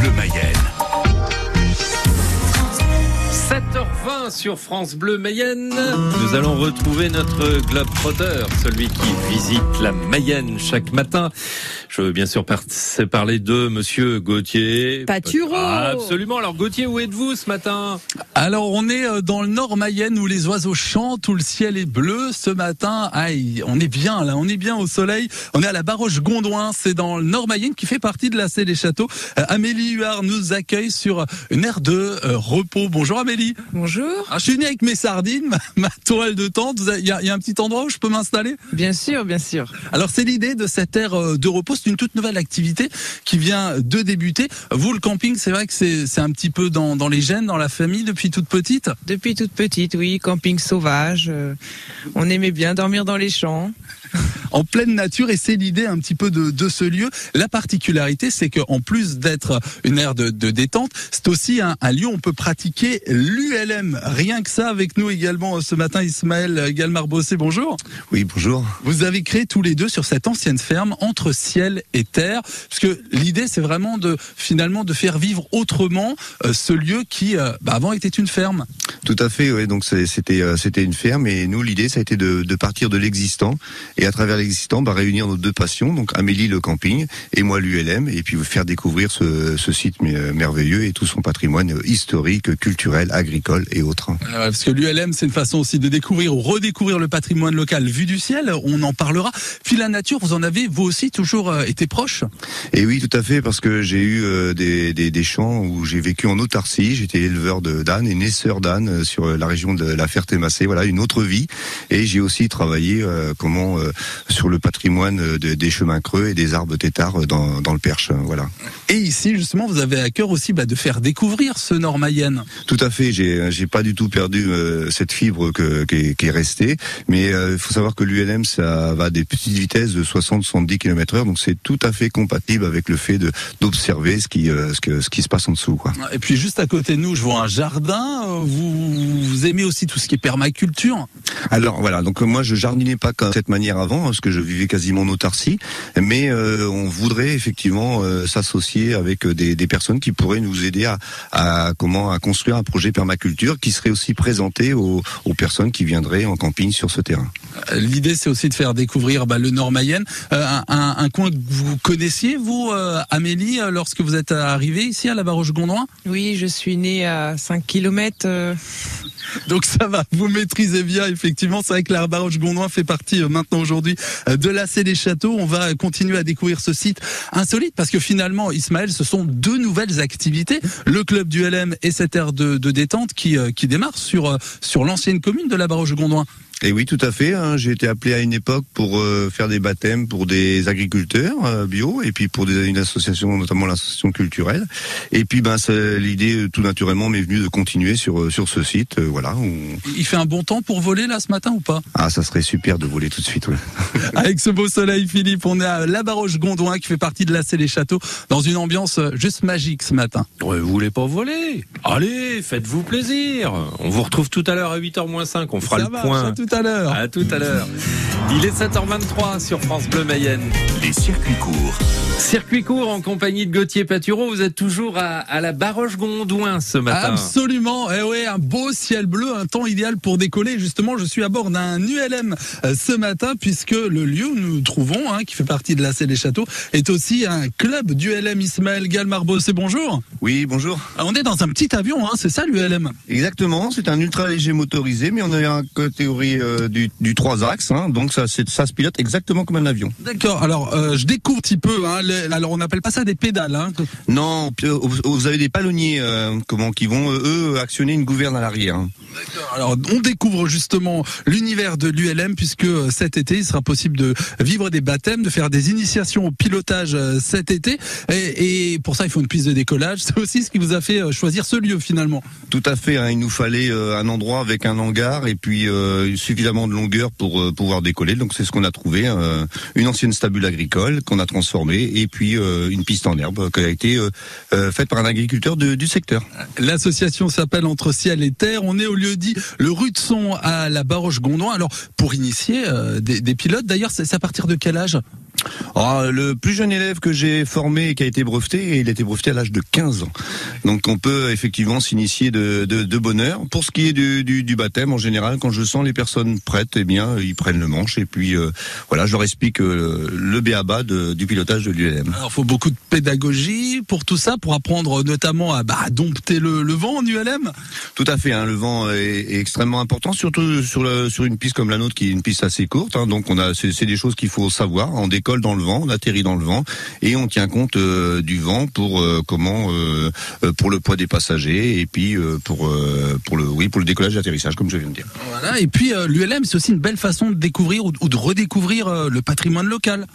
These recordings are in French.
Bleu Mayenne. 7h20 sur France Bleu Mayenne. Nous allons retrouver notre globe-trotter, celui qui visite la Mayenne chaque matin. Je veux bien sûr par parler de Monsieur Gauthier. Paturo Ah, Absolument. Alors Gauthier, où êtes-vous ce matin? Alors on est euh, dans le nord Mayenne où les oiseaux chantent, où le ciel est bleu ce matin. Aïe, on est bien là, on est bien au soleil. On est à la Baroche Gondouin, c'est dans le nord Mayenne qui fait partie de la C des Châteaux. Euh, Amélie Huard nous accueille sur une aire de euh, repos. Bonjour Amélie. Bonjour. Je suis venu avec mes sardines, ma, ma toile de tente. Il y, a- il y a un petit endroit où je peux m'installer? Bien sûr, bien sûr. Alors c'est l'idée de cette aire euh, de repos, c'est une toute nouvelle activité qui vient de débuter. Vous, le camping, c'est vrai que c'est un petit peu dans, dans les gènes, dans la famille depuis toute petite? Depuis toute petite, oui, camping sauvage. euh, on aimait bien dormir dans les champs. en pleine nature et c'est l'idée un petit peu de, de ce lieu. La particularité, c'est qu'en plus d'être une aire de, de détente, c'est aussi un, un lieu où on peut pratiquer l'ULM. Rien que ça, avec nous également ce matin, Ismaël Galmar-Bossé, bonjour. Oui, bonjour. Vous avez créé tous les deux sur cette ancienne ferme entre ciel et terre, parce que l'idée, c'est vraiment de finalement de faire vivre autrement euh, ce lieu qui, euh, bah, avant, était une ferme. Tout à fait, ouais. Donc c'était euh, c'était une ferme et nous l'idée ça a été de, de partir de l'existant et à travers l'existant bah, réunir nos deux passions, donc Amélie le camping et moi l'ULM et puis vous faire découvrir ce, ce site mer- merveilleux et tout son patrimoine historique, culturel, agricole et autres. Euh, parce que l'ULM, c'est une façon aussi de découvrir ou redécouvrir le patrimoine local vu du ciel. On en parlera. Puis la nature, vous en avez vous aussi toujours euh, été proche? Et oui, tout à fait, parce que j'ai eu euh, des, des, des champs où j'ai vécu en autarcie. J'étais éleveur de d'ânes et naisseur d'ânes euh, sur la région de la Ferté-Massé. Voilà, une autre vie. Et j'ai aussi travaillé euh, comment euh, sur le patrimoine de- des chemins creux et des arbres têtards dans, dans le Perche. Voilà. Et ici, justement, vous avez à cœur aussi bah, de faire découvrir ce Nord Mayenne. Tout à fait. J'ai j'ai pas du tout perdu euh, cette fibre que, qui, est, qui est restée. Mais il faut savoir que l'ULM ça va à des petites vitesses de 60-70 km/h, donc c'est tout à fait compatible avec le fait d'observer ce qui euh, ce que ce qui se passe en dessous. Quoi. Et puis juste à côté de nous, je vois un jardin. Euh, Vous, vous aimez aussi tout ce qui est permaculture? Alors voilà, donc euh, moi je jardinais pas de cette manière avant, parce que je vivais quasiment en autarcie, mais euh, on voudrait effectivement euh, s'associer avec euh, des, des personnes qui pourraient nous aider à, à comment à construire un projet permaculture qui serait aussi présenté aux, aux personnes qui viendraient en camping sur ce terrain. L'idée, c'est aussi de faire découvrir bah, le Nord Mayenne, Euh, un, un- un coin que vous connaissiez, vous, euh, Amélie, euh, lorsque vous êtes arrivée ici à la Baroche-Gondouin. Oui, je suis née à 5 km. Donc ça va, vous maîtrisez bien effectivement. C'est vrai que la Baroche Gondouin fait partie euh, maintenant aujourd'hui euh, de la des Châteaux. On va continuer à découvrir ce site insolite parce que finalement, Ismaël, ce sont deux nouvelles activités. Le club du LM et cette aire de, détente qui, euh, qui démarre sur, sur l'ancienne commune de la Baroche Gondouin. Et oui, tout à fait. hein. J'ai été appelé à une époque pour euh, faire des baptêmes pour des agriculteurs euh, bio et puis pour des, une association, notamment l'association culturelle. Et puis, ben, c'est- l'idée euh, tout naturellement m'est venue de continuer sur euh, sur ce site. euh, voilà. où- Il fait un bon temps pour voler là ce matin ou pas? Ah, ça serait super de voler tout de suite. ouais. Avec ce beau soleil, Philippe, on est à la Baroche Gondouin qui fait partie de la des Châteaux dans une ambiance euh, juste magique ce matin. Ouais, Vous voulez pas voler? Allez, faites-vous plaisir. On vous retrouve tout à l'heure à 8h 5. On fera Ça le point. À tout à l'heure. À tout à l'heure. Il est 7h23 sur France Bleu Mayenne. Les circuits courts. Circuit court en compagnie de Gauthier Patureau. Vous êtes toujours à, à la Baroche Gondouin ce matin. Absolument. Eh ouais, un beau ciel bleu, un temps idéal pour décoller. Justement, je suis à bord d'un ULM euh, ce matin puisque le lieu où nous nous trouvons, hein, qui fait partie de la des Châteaux, est aussi un club d'ULM Ismaël Galmarbo. C'est bonjour. Oui, bonjour. Ah, On est dans un petit avion, hein, c'est ça l'ULM Exactement. C'est un ultra léger motorisé, mais on a une catégorie euh, du, du 3 axes, hein, donc ça, ça se pilote exactement comme un avion. D'accord. Alors, euh, je découvre un petit peu. Hein, les- alors, on n'appelle pas ça des pédales. Hein. Non, euh, vous avez des palonniers, euh, comment, qui vont eux actionner une gouverne à l'arrière. hein. Alors, on découvre justement l'univers de l'ULM puisque cet été, il sera possible de vivre des baptêmes, de faire des initiations au pilotage cet été. Et, et pour ça, il faut une piste de décollage. C'est aussi ce qui vous a fait choisir ce lieu finalement. Tout à fait. il nous fallait un endroit avec un hangar et puis suffisamment de longueur pour euh, pouvoir décoller. Donc c'est ce qu'on a trouvé. euh, une ancienne stabule agricole qu'on a transformée et puis euh, une piste en herbe qui a été faite par un agriculteur du secteur. L'association s'appelle Entre ciel et terre. On est au lieu dit le rue de Son à la Baroche Gondouin. Alors pour initier des, pilotes, d'ailleurs, c'est à partir de quel âge? Oh, le plus jeune élève que j'ai formé et qui a été breveté, il a été breveté à l'âge de 15 ans. Donc on peut effectivement s'initier de, de, de bonne heure. Pour ce qui est du, du, du, baptême, en général, quand je sens les personnes prêtes, eh bien, ils prennent le manche et puis euh, voilà, je leur explique euh, le béaba de, du pilotage de l'ULM. Alors, il faut beaucoup de pédagogie pour tout ça, pour apprendre notamment à bah, dompter le, le, vent en ULM. Tout à fait, hein, le vent est, est, extrêmement important, surtout sur, le, sur une piste comme la nôtre qui est une piste assez courte. Hein, donc on a, c'est des choses qu'il faut savoir. On dans le vent, on atterrit dans le vent et on tient compte euh, du vent pour euh, comment euh, pour le poids des passagers et puis pour pour le oui pour le décollage et l'atterrissage comme je viens de dire. Voilà et puis l'ULM c'est aussi une belle façon de découvrir ou, ou de redécouvrir le patrimoine local.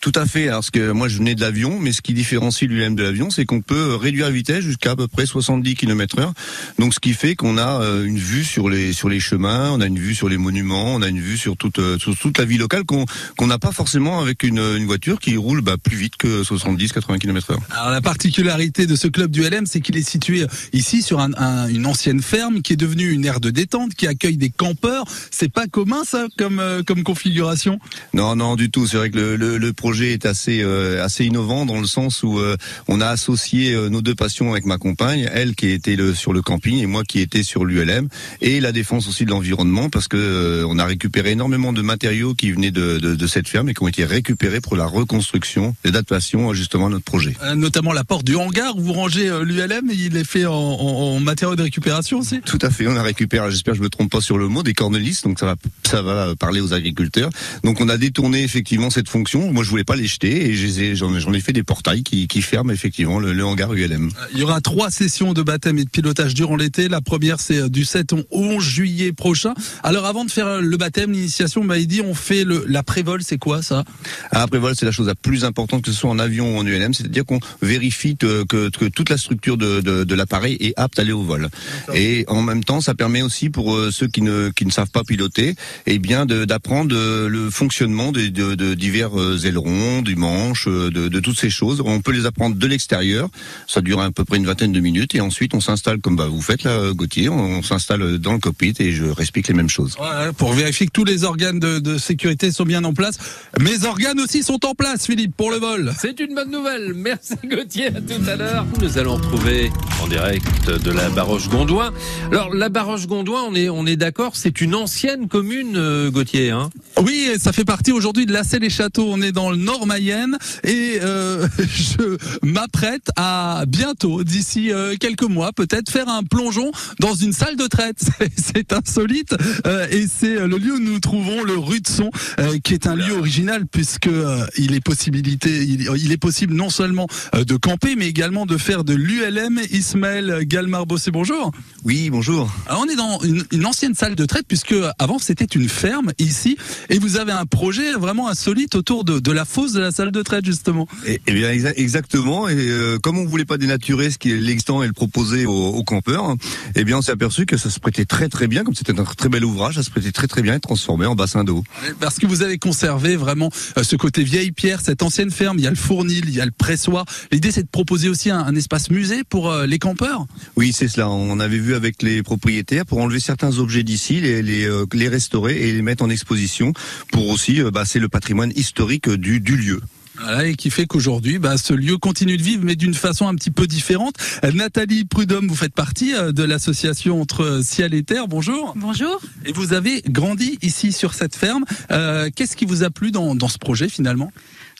Tout à fait. Alors ce que moi je venais de l'avion, mais ce qui différencie l'ULM de l'avion, c'est qu'on peut réduire la vitesse jusqu'à à peu près 70 km/h. Donc ce qui fait qu'on a une vue sur les sur les chemins, on a une vue sur les monuments, on a une vue sur toute sur toute la vie locale qu'on qu'on n'a pas forcément avec une, une voiture qui roule bah, plus vite que 70-80 km/h. Alors la particularité de ce club du LM, c'est qu'il est situé ici sur un, un, une ancienne ferme qui est devenue une aire de détente, qui accueille des campeurs. C'est pas commun ça comme euh, comme configuration? Non, non du tout. C'est vrai que le, le, le, projet est assez euh, assez innovant dans le sens où euh, on a associé euh, nos deux passions avec ma compagne, elle qui était le, sur le camping et moi qui étais sur l'ULM et la défense aussi de l'environnement parce que euh, on a récupéré énormément de matériaux qui venaient de, de, de, cette ferme et qui ont été récupérés pour la reconstruction et l'adaptation justement à notre projet. Euh, notamment la porte du hangar où vous rangez l'ULM, il est fait en, en, en, matériaux de récupération aussi? Tout à fait, on a récupéré, j'espère que je me trompe pas sur le mot, des cornelis, donc ça va ça va parler aux agriculteurs. Donc on a détourné effectivement cette fonction. Moi je voulais pas les jeter et j'en ai, ai, fait des portails qui, qui ferment effectivement le, le, hangar ULM. Il y aura trois sessions de baptême et de pilotage durant l'été. La première c'est du 7 au 11 juillet prochain. Alors avant de faire le baptême, l'initiation, bah, il dit on fait le, la prévol, c'est quoi ça? Ah, Prévol c'est la chose la plus importante que ce soit en avion ou en ULM, c'est-à-dire qu'on vérifie que, que, que, toute la structure de, de, de l'appareil est apte à aller au vol. Et en même temps, ça permet aussi pour euh, ceux qui ne, qui ne savent pas piloter, eh bien d'apprendre euh, le fonctionnement de, divers euh, ailerons, du manche, de, toutes ces choses. On peut les apprendre de l'extérieur. Ça dure à peu près une vingtaine de minutes et ensuite on s'installe comme bah, vous faites là, Gauthier. On s'installe dans le cockpit et je explique les mêmes choses. Ouais, pour vérifier que tous les organes de, de, sécurité sont bien en place. Mes organes aussi sont en place, Philippe, pour le vol. C'est une bonne nouvelle. Merci Gauthier. À tout à l'heure. Nous allons retrouver en direct de la Baroche Gondouin. Alors la Baroche Gondouin, on est on est d'accord, c'est une ancienne commune, euh, Gauthier. Hein? Oui, ça fait partie aujourd'hui de Lassay les Châteaux. On est dans le Nord Mayenne et euh, je m'apprête à bientôt, d'ici euh, quelques mois, peut-être faire un plongeon dans une salle de traite. C'est insolite euh, et c'est le lieu où nous trouvons le rue de Son, euh, qui est un lieu original puisque euh, il est possibilité, il, il, est possible non seulement de camper, mais également de faire de l'ULM. Ismaël Galmar Bossé, bonjour. Oui, bonjour. Alors on est dans une, une ancienne salle de traite puisque avant c'était une ferme ici et vous avez un projet vraiment insolite autour de, de la fosse de la salle de traite justement. Et, et bien exa exactement. Et euh, comme on voulait pas dénaturer ce qui est l'existant et le proposer aux, aux campeurs, et eh bien on s'est aperçu que ça se prêtait très très bien, comme c'était un très bel ouvrage, ça se prêtait très très bien et transformé en bassin d'eau. Parce que vous avez conservé vraiment euh, ce côté vieille pierre, cette ancienne ferme. Il y a le fournil, il y a le pressoir. L'idée c'est de proposer aussi un, un, espace musée pour euh, les campeurs. Oui, c'est cela. On avait vu avec les propriétaires pour enlever certains objets d'ici, les, les, euh, les restaurer et les mettre en exposition pour aussi, euh, bah, c'est le patrimoine historique du, du lieu. Voilà, et qui fait qu'aujourd'hui, bah, ce lieu continue de vivre, mais d'une façon un petit peu différente. Nathalie Prudhomme, vous faites partie de l'association entre ciel et terre. Bonjour. Bonjour. Et vous avez grandi ici sur cette ferme. Euh, Qu'est-ce qui vous a plu dans, dans ce projet finalement?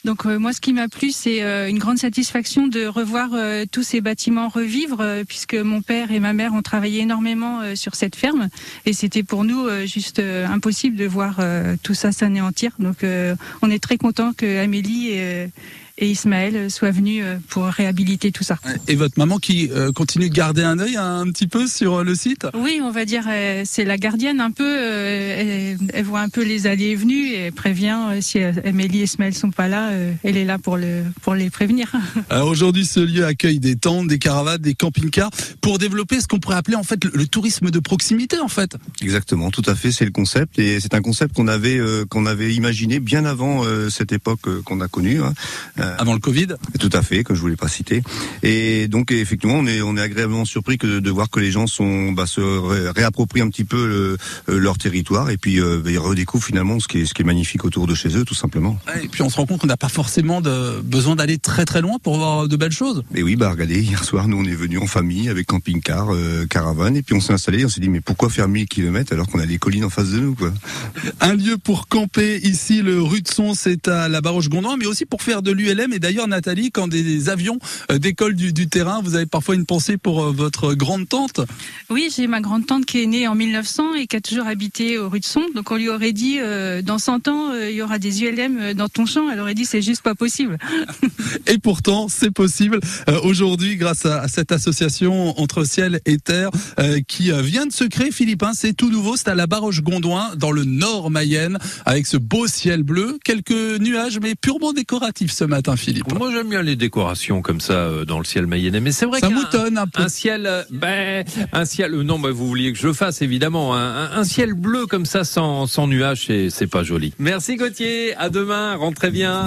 Donc euh, moi, ce qui m'a plu, c'est euh, une grande satisfaction de revoir euh, tous ces bâtiments revivre, puisque mon père et ma mère ont travaillé énormément sur cette ferme, et c'était pour nous juste impossible de voir tout ça s'anéantir. Donc on est très content que Amélie et Ismaël soit venu pour réhabiliter tout ça. Et votre maman qui euh, continue de garder un œil un petit peu sur le site? Oui, on va dire euh, c'est la gardienne un peu. Euh, elle, elle, voit un peu les allées et venues et prévient si Amélie et Ismaël sont pas là, elle est là pour le pour les prévenir. Aujourd'hui, ce lieu accueille des tentes, des caravanes, des camping-cars pour développer ce qu'on pourrait appeler en fait le, le, tourisme de proximité en fait. Exactement, tout à fait, c'est le concept et c'est un concept qu'on avait qu'on avait imaginé bien avant cette époque qu'on a connue. Hein avant le Covid. Tout à fait, que je voulais pas citer. Et donc effectivement, on est on est agréablement surpris que de, voir que les gens sont bah, se réapproprient un petit peu leur territoire et puis ils redécouvrent finalement ce qui est ce qui est magnifique autour de chez eux, tout simplement. Et puis on se rend compte qu'on n'a pas forcément de besoin d'aller très très loin pour voir de belles choses. Et oui, bah regardez, hier soir, nous on est venus en famille avec camping-car, caravane, et puis on s'est installé. On s'est dit mais pourquoi faire 1000 km alors qu'on a des collines en face de nous, quoi? Un lieu pour camper ici, le rue de Son, c'est à la Baroche-Gondouin, mais aussi pour faire de Et d'ailleurs, Nathalie, quand des avions euh, décollent du, du, terrain, vous avez parfois une pensée pour euh, votre grande tante? Oui, j'ai ma grande tante qui est née en 1900 et qui a toujours habité au rue de Son. Donc on lui aurait dit, euh, dans 100 ans, il y aura des ULM dans ton champ. Elle aurait dit, c'est juste pas possible. et pourtant, c'est possible aujourd'hui grâce à, cette association entre ciel et terre qui vient de se créer, Philippe. Hein, c'est tout nouveau, c'est à la Baroche-Gondouin, dans le nord Mayenne, avec ce beau ciel bleu. Quelques nuages, mais purement décoratifs ce matin, Philippe. Moi, j'aime bien les décorations comme ça euh, dans le ciel mayennais, mais c'est vrai ça moutonne un peu. Un ciel, euh, ben, un ciel. Euh, non, ben, vous vouliez que je le fasse évidemment. Un, ciel bleu comme ça, sans, sans nuages, c'est pas joli. Merci Gauthier. À demain. Rentrez bien.